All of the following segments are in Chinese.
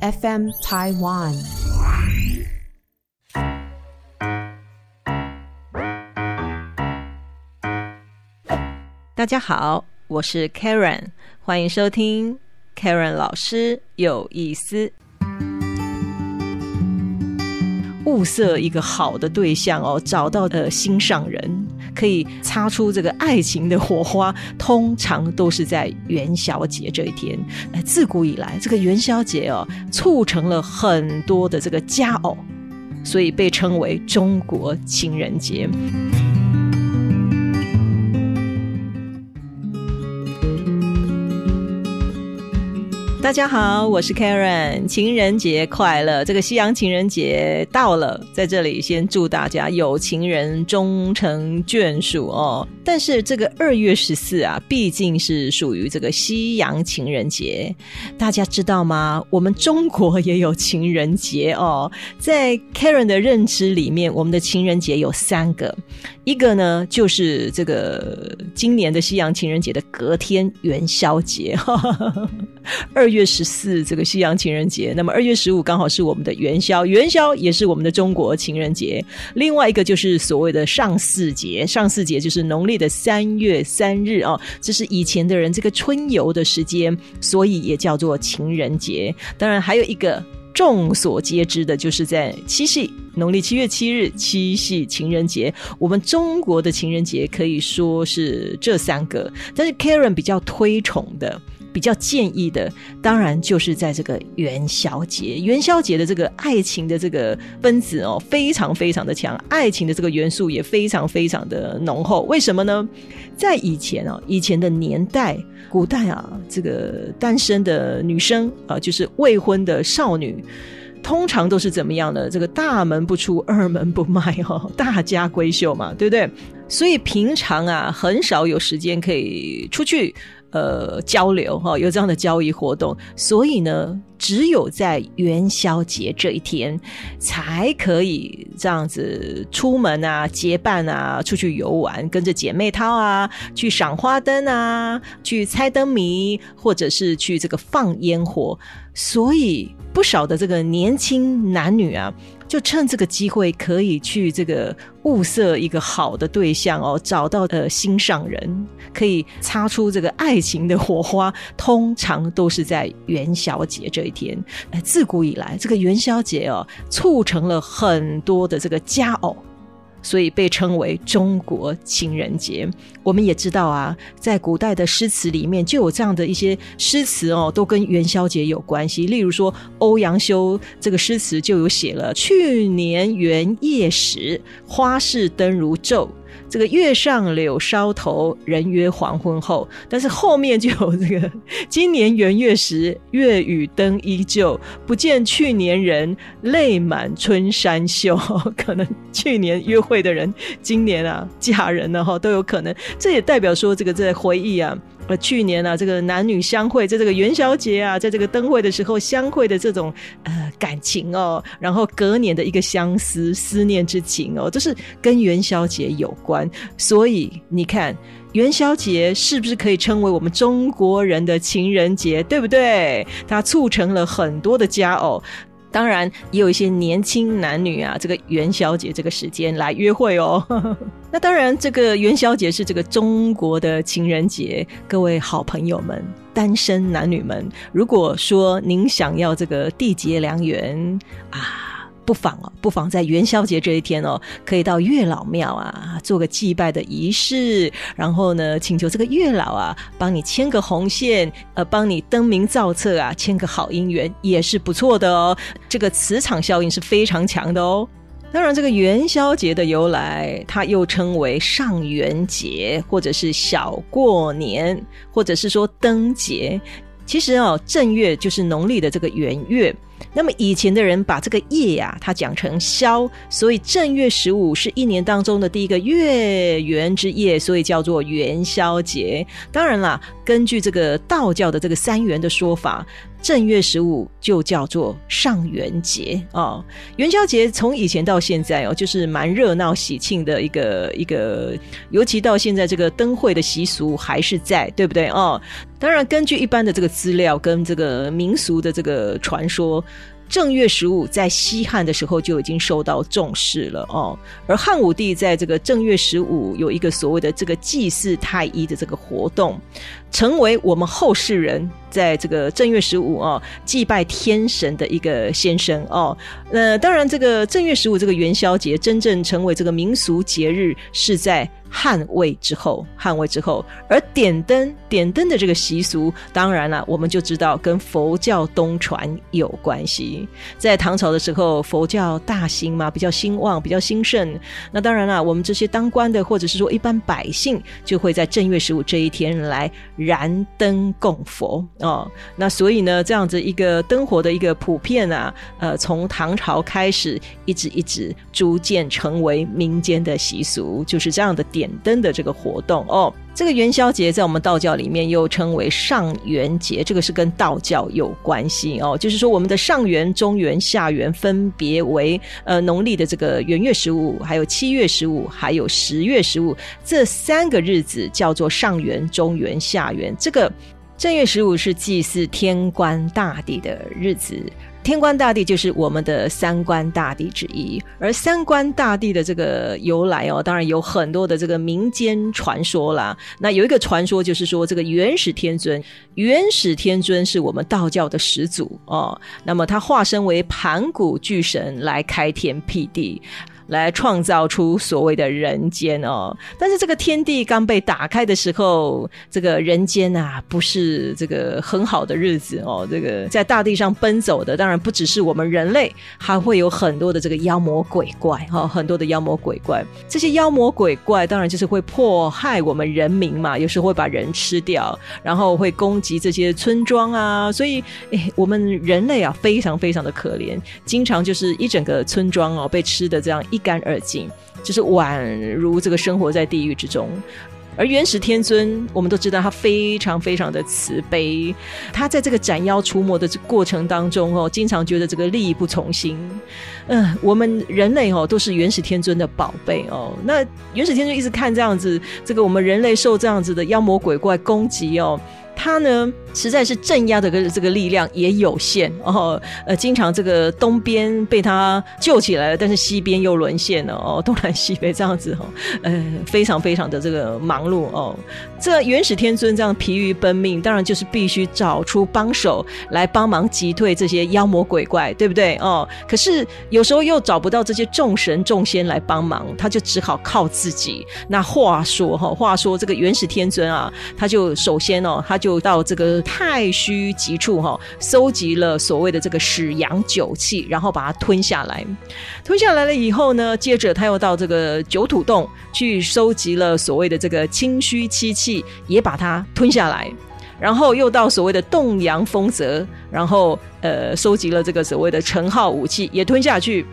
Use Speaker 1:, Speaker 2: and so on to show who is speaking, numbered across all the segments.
Speaker 1: FM Taiwan。
Speaker 2: 大家好，我是 Karen，欢迎收听 Karen 老师有意思。物色一个好的对象哦，找到的心上人，可以擦出这个爱情的火花，通常都是在元宵节这一天。哎，自古以来，这个元宵节哦，促成了很多的这个佳偶，所以被称为中国情人节。大家好，我是 Karen，情人节快乐！这个西洋情人节到了，在这里先祝大家有情人终成眷属哦。但是这个二月十四啊，毕竟是属于这个西洋情人节，大家知道吗？我们中国也有情人节哦。在 Karen 的认知里面，我们的情人节有三个，一个呢就是这个今年的西洋情人节的隔天元宵节，二月十四这个西洋情人节，那么二月十五刚好是我们的元宵，元宵也是我们的中国情人节。另外一个就是所谓的上巳节，上巳节就是农历。的三月三日哦，这是以前的人这个春游的时间，所以也叫做情人节。当然，还有一个众所皆知的，就是在七夕，农历七月七日，七夕情人节。我们中国的情人节可以说是这三个，但是 Karen 比较推崇的。比较建议的，当然就是在这个元宵节。元宵节的这个爱情的这个分子哦，非常非常的强，爱情的这个元素也非常非常的浓厚。为什么呢？在以前哦，以前的年代，古代啊，这个单身的女生啊，就是未婚的少女，通常都是怎么样的？这个大门不出，二门不迈哦，大家闺秀嘛，对不对？所以平常啊，很少有时间可以出去。呃，交流哈，有这样的交易活动，所以呢，只有在元宵节这一天，才可以这样子出门啊，结伴啊，出去游玩，跟着姐妹淘啊，去赏花灯啊，去猜灯谜，或者是去这个放烟火，所以不少的这个年轻男女啊。就趁这个机会，可以去这个物色一个好的对象哦，找到的心上人，可以擦出这个爱情的火花。通常都是在元宵节这一天。哎，自古以来，这个元宵节哦，促成了很多的这个佳偶。所以被称为中国情人节。我们也知道啊，在古代的诗词里面就有这样的一些诗词哦，都跟元宵节有关系。例如说，欧阳修这个诗词就有写了“去年元夜时，花市灯如昼”。这个月上柳梢头，人约黄昏后。但是后面就有这个，今年元月时，月与灯依旧，不见去年人，泪满春山袖。可能去年约会的人，今年啊嫁人了哈，都有可能。这也代表说，这个在回忆啊。呃，去年啊，这个男女相会，在这个元宵节啊，在这个灯会的时候相会的这种呃感情哦，然后隔年的一个相思思念之情哦，这是跟元宵节有关。所以你看，元宵节是不是可以称为我们中国人的情人节？对不对？它促成了很多的佳偶。当然，也有一些年轻男女啊，这个元宵节这个时间来约会哦。那当然，这个元宵节是这个中国的情人节。各位好朋友们，单身男女们，如果说您想要这个缔结良缘啊。不妨哦，不妨在元宵节这一天哦，可以到月老庙啊，做个祭拜的仪式，然后呢，请求这个月老啊，帮你牵个红线，呃，帮你登名造册啊，牵个好姻缘也是不错的哦。这个磁场效应是非常强的哦。当然，这个元宵节的由来，它又称为上元节，或者是小过年，或者是说灯节。其实哦，正月就是农历的这个元月。那么以前的人把这个夜呀，它讲成宵，所以正月十五是一年当中的第一个月圆之夜，所以叫做元宵节。当然啦，根据这个道教的这个三元的说法，正月十五就叫做上元节哦。元宵节从以前到现在哦，就是蛮热闹喜庆的一个一个，尤其到现在这个灯会的习俗还是在，对不对哦？当然，根据一般的这个资料跟这个民俗的这个传说。正月十五在西汉的时候就已经受到重视了哦，而汉武帝在这个正月十五有一个所谓的这个祭祀太医的这个活动，成为我们后世人在这个正月十五哦祭拜天神的一个先生哦。那，当然这个正月十五这个元宵节真正成为这个民俗节日是在。汉魏之后，汉魏之后，而点灯点灯的这个习俗，当然了，我们就知道跟佛教东传有关系。在唐朝的时候，佛教大兴嘛，比较兴旺，比较兴盛。那当然了，我们这些当官的，或者是说一般百姓，就会在正月十五这一天来燃灯供佛哦。那所以呢，这样子一个灯火的一个普遍啊，呃，从唐朝开始，一直一直逐渐成为民间的习俗，就是这样的。点灯的这个活动哦，这个元宵节在我们道教里面又称为上元节，这个是跟道教有关系哦。就是说，我们的上元、中元、下元分别为呃农历的这个元月十五、还有七月十五、还有十月十五这三个日子叫做上元、中元、下元。这个正月十五是祭祀天官大帝的日子。天官大帝就是我们的三官大帝之一，而三官大帝的这个由来哦，当然有很多的这个民间传说啦。那有一个传说就是说，这个元始天尊，元始天尊是我们道教的始祖哦。那么他化身为盘古巨神来开天辟地。来创造出所谓的人间哦，但是这个天地刚被打开的时候，这个人间啊，不是这个很好的日子哦。这个在大地上奔走的，当然不只是我们人类，还会有很多的这个妖魔鬼怪哈，很多的妖魔鬼怪。这些妖魔鬼怪当然就是会迫害我们人民嘛，有时候会把人吃掉，然后会攻击这些村庄啊。所以，哎，我们人类啊，非常非常的可怜，经常就是一整个村庄哦被吃的这样。一干二净，就是宛如这个生活在地狱之中。而元始天尊，我们都知道他非常非常的慈悲，他在这个斩妖除魔的过程当中哦，经常觉得这个力不从心。嗯，我们人类哦都是元始天尊的宝贝哦。那元始天尊一直看这样子，这个我们人类受这样子的妖魔鬼怪攻击哦。他呢，实在是镇压的个这个力量也有限哦，呃，经常这个东边被他救起来了，但是西边又沦陷了哦，东南西北这样子哦，呃，非常非常的这个忙碌哦。这元始天尊这样疲于奔命，当然就是必须找出帮手来帮忙击退这些妖魔鬼怪，对不对哦？可是有时候又找不到这些众神众仙来帮忙，他就只好靠自己。那话说哈，话说这个元始天尊啊，他就首先哦，他。就到这个太虚极处哈，收集了所谓的这个始阳酒气，然后把它吞下来。吞下来了以后呢，接着他又到这个九土洞去收集了所谓的这个清虚七气，也把它吞下来。然后又到所谓的洞阳风泽，然后呃收集了这个所谓的陈号武器，也吞下去。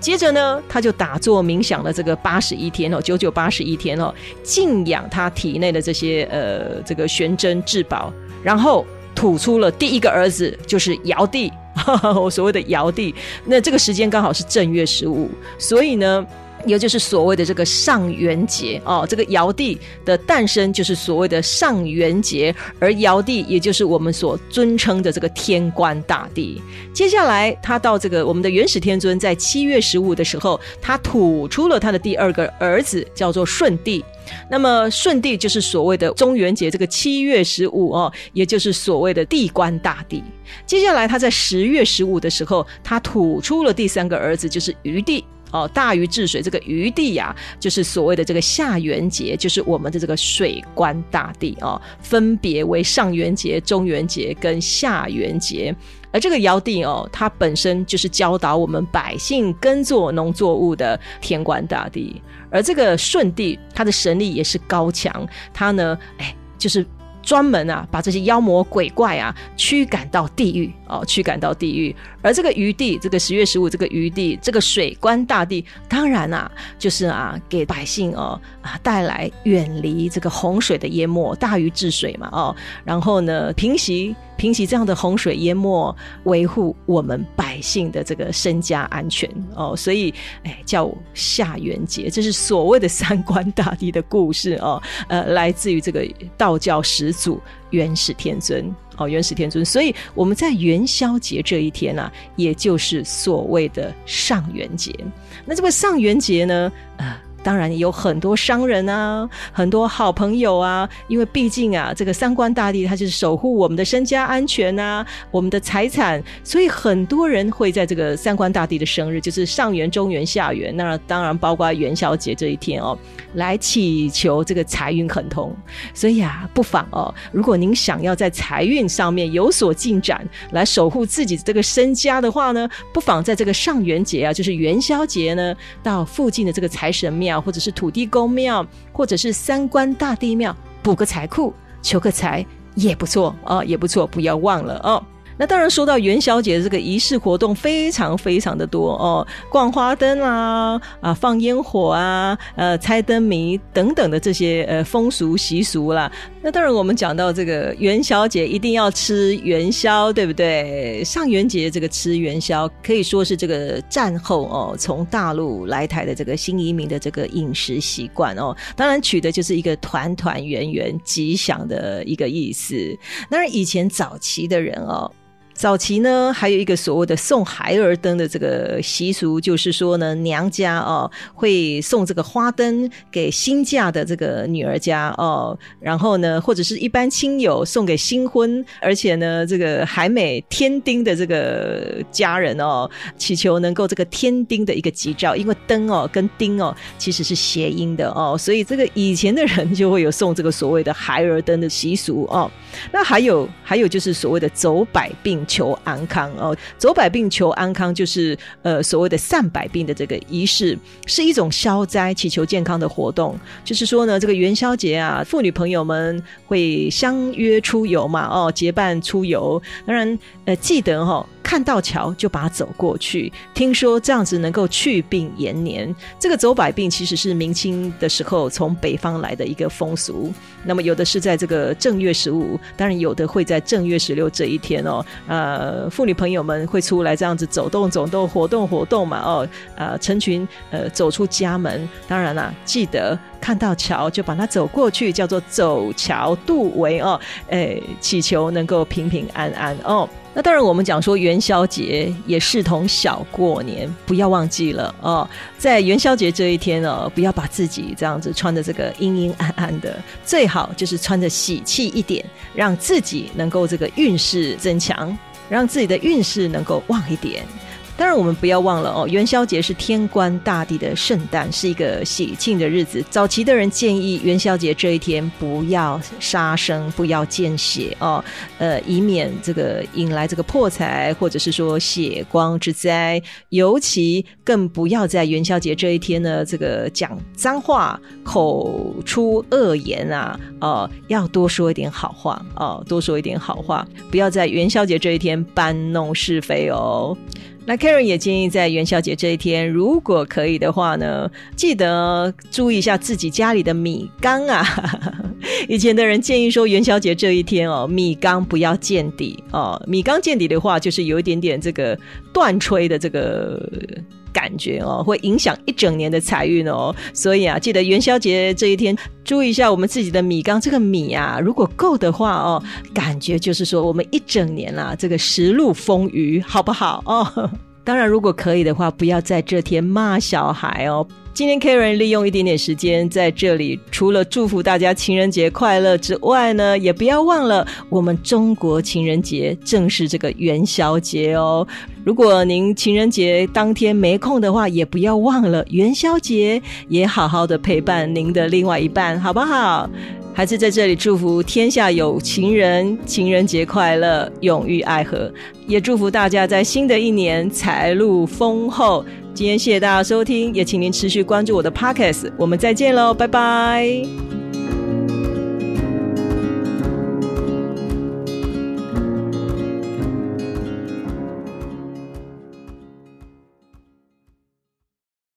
Speaker 2: 接着呢，他就打坐冥想了这个八十一天哦，九九八十一天哦，静养他体内的这些呃这个玄真至宝，然后吐出了第一个儿子，就是尧帝，我所谓的尧帝。那这个时间刚好是正月十五，所以呢。也就是所谓的这个上元节哦，这个尧帝的诞生就是所谓的上元节，而尧帝也就是我们所尊称的这个天官大帝。接下来，他到这个我们的元始天尊在七月十五的时候，他吐出了他的第二个儿子，叫做舜帝。那么舜帝就是所谓的中元节，这个七月十五哦，也就是所谓的地官大帝。接下来，他在十月十五的时候，他吐出了第三个儿子，就是禹帝。哦，大禹治水，这个禹帝呀，就是所谓的这个下元节，就是我们的这个水官大帝哦，分别为上元节、中元节跟下元节。而这个尧帝哦，他本身就是教导我们百姓耕作农作物的天官大帝。而这个舜帝，他的神力也是高强，他呢，哎，就是。专门啊，把这些妖魔鬼怪啊驱赶到地狱哦，驱赶到地狱。而这个余地，这个十月十五，这个余地，这个水官大帝，当然啊，就是啊，给百姓哦啊带来远离这个洪水的淹没，大禹治水嘛哦，然后呢，平息。平息这样的洪水淹没，维护我们百姓的这个身家安全哦。所以，哎，叫夏元节，这是所谓的三官大帝的故事哦。呃，来自于这个道教始祖元始天尊哦，元始天尊。所以我们在元宵节这一天啊，也就是所谓的上元节。那这个上元节呢，呃。当然有很多商人啊，很多好朋友啊，因为毕竟啊，这个三官大帝他就是守护我们的身家安全啊，我们的财产，所以很多人会在这个三官大帝的生日，就是上元、中元、下元，那当然包括元宵节这一天哦，来祈求这个财运亨通。所以啊，不妨哦，如果您想要在财运上面有所进展，来守护自己这个身家的话呢，不妨在这个上元节啊，就是元宵节呢，到附近的这个财神庙。或者是土地公庙，或者是三官大帝庙，补个财库，求个财也不错啊，也不错，不要忘了哦。那当然，说到元宵节这个仪式活动，非常非常的多哦，逛花灯啊，啊，放烟火啊，呃，猜灯谜等等的这些呃风俗习俗啦。那当然，我们讲到这个元宵节，一定要吃元宵，对不对？上元节这个吃元宵，可以说是这个战后哦，从大陆来台的这个新移民的这个饮食习惯哦。当然，取的就是一个团团圆圆、吉祥的一个意思。当然，以前早期的人哦。早期呢，还有一个所谓的送孩儿灯的这个习俗，就是说呢，娘家哦会送这个花灯给新嫁的这个女儿家哦，然后呢，或者是一般亲友送给新婚，而且呢，这个还没添丁的这个家人哦，祈求能够这个添丁的一个吉兆，因为灯哦跟丁哦其实是谐音的哦，所以这个以前的人就会有送这个所谓的孩儿灯的习俗哦。那还有还有就是所谓的走百病。求安康哦，走百病求安康，就是呃所谓的散百病的这个仪式，是一种消灾、祈求健康的活动。就是说呢，这个元宵节啊，妇女朋友们会相约出游嘛，哦，结伴出游。当然，呃，记得哈。看到桥就把它走过去，听说这样子能够去病延年。这个走百病其实是明清的时候从北方来的一个风俗。那么有的是在这个正月十五，当然有的会在正月十六这一天哦。呃，妇女朋友们会出来这样子走动走动、活动活动嘛哦。呃，成群呃走出家门，当然啦，记得看到桥就把它走过去，叫做走桥渡围哦。诶，祈求能够平平安安哦。那当然，我们讲说元宵节也视同小过年，不要忘记了哦。在元宵节这一天哦，不要把自己这样子穿的这个阴阴暗暗的，最好就是穿的喜气一点，让自己能够这个运势增强，让自己的运势能够旺一点。当然，我们不要忘了哦，元宵节是天官大帝的圣诞，是一个喜庆的日子。早期的人建议元宵节这一天不要杀生，不要见血哦，呃，以免这个引来这个破财或者是说血光之灾。尤其更不要在元宵节这一天呢，这个讲脏话、口出恶言啊，哦，要多说一点好话哦，多说一点好话，不要在元宵节这一天搬弄是非哦。那 Karen 也建议在元宵节这一天，如果可以的话呢，记得注意一下自己家里的米缸啊。以前的人建议说，元宵节这一天哦，米缸不要见底哦。米缸见底的话，就是有一点点这个断吹的这个感觉哦，会影响一整年的财运哦。所以啊，记得元宵节这一天，注意一下我们自己的米缸，这个米啊，如果够的话哦，感觉就是说我们一整年啦，这个食路丰腴，好不好哦？当然，如果可以的话，不要在这天骂小孩哦。今天 Karen 利用一点点时间在这里，除了祝福大家情人节快乐之外呢，也不要忘了我们中国情人节正是这个元宵节哦。如果您情人节当天没空的话，也不要忘了元宵节也好好的陪伴您的另外一半，好不好？还是在这里祝福天下有情人情人节快乐，永浴爱河。也祝福大家在新的一年财路丰厚。今天谢谢大家收听，也请您持续关注我的 Podcast。我们再见喽，拜拜。